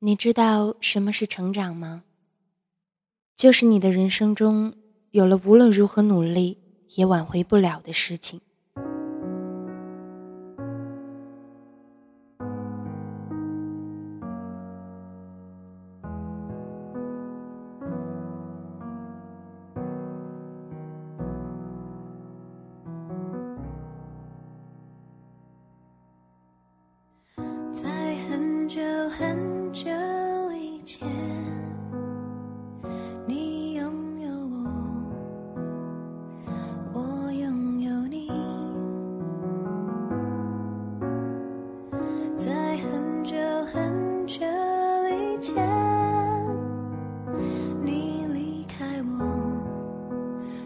你知道什么是成长吗？就是你的人生中有了无论如何努力也挽回不了的事情。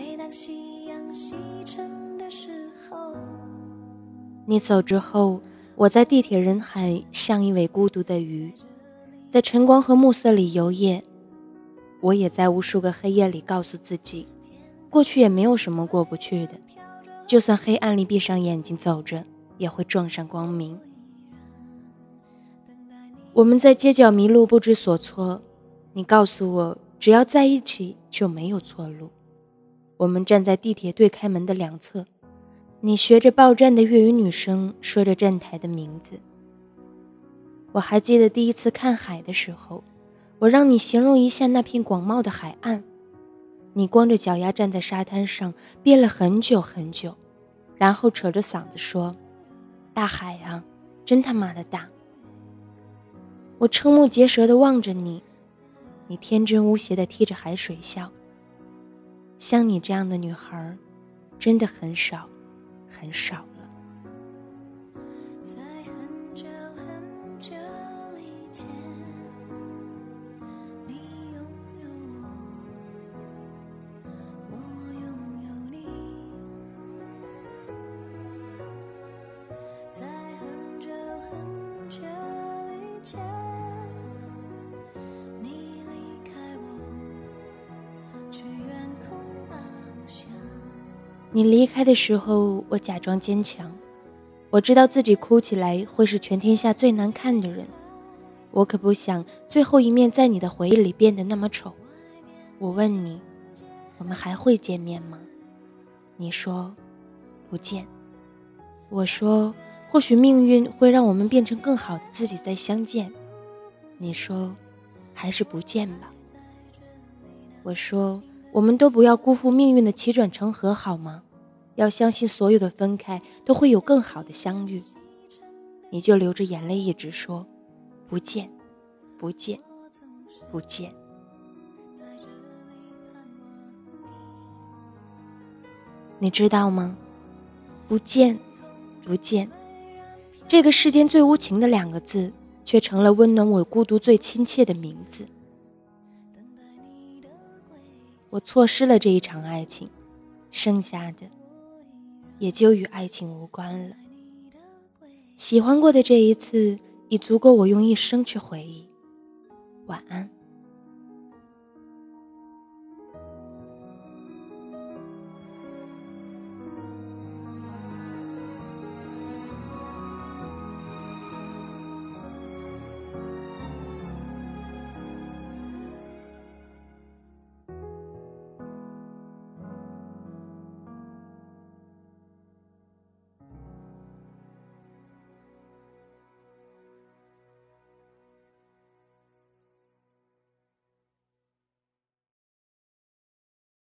每当夕阳西沉的时候。你走之后，我在地铁人海像一尾孤独的鱼，在晨光和暮色里游曳。我也在无数个黑夜里告诉自己，过去也没有什么过不去的，就算黑暗里闭上眼睛走着，也会撞上光明。我们在街角迷路不知所措，你告诉我，只要在一起就没有错路。我们站在地铁对开门的两侧。你学着报站的粤语女声，说着站台的名字。我还记得第一次看海的时候，我让你形容一下那片广袤的海岸。你光着脚丫站在沙滩上，憋了很久很久，然后扯着嗓子说：“大海啊，真他妈的大！”我瞠目结舌地望着你，你天真无邪地踢着海水笑。像你这样的女孩，真的很少。很少你离开的时候，我假装坚强。我知道自己哭起来会是全天下最难看的人，我可不想最后一面在你的回忆里变得那么丑。我问你，我们还会见面吗？你说，不见。我说，或许命运会让我们变成更好的自己再相见。你说，还是不见吧。我说。我们都不要辜负命运的起转成河，好吗？要相信所有的分开都会有更好的相遇。你就流着眼泪一直说，不见，不见，不见。你知道吗？不见，不见，这个世间最无情的两个字，却成了温暖我孤独最亲切的名字。我错失了这一场爱情，剩下的也就与爱情无关了。喜欢过的这一次，已足够我用一生去回忆。晚安。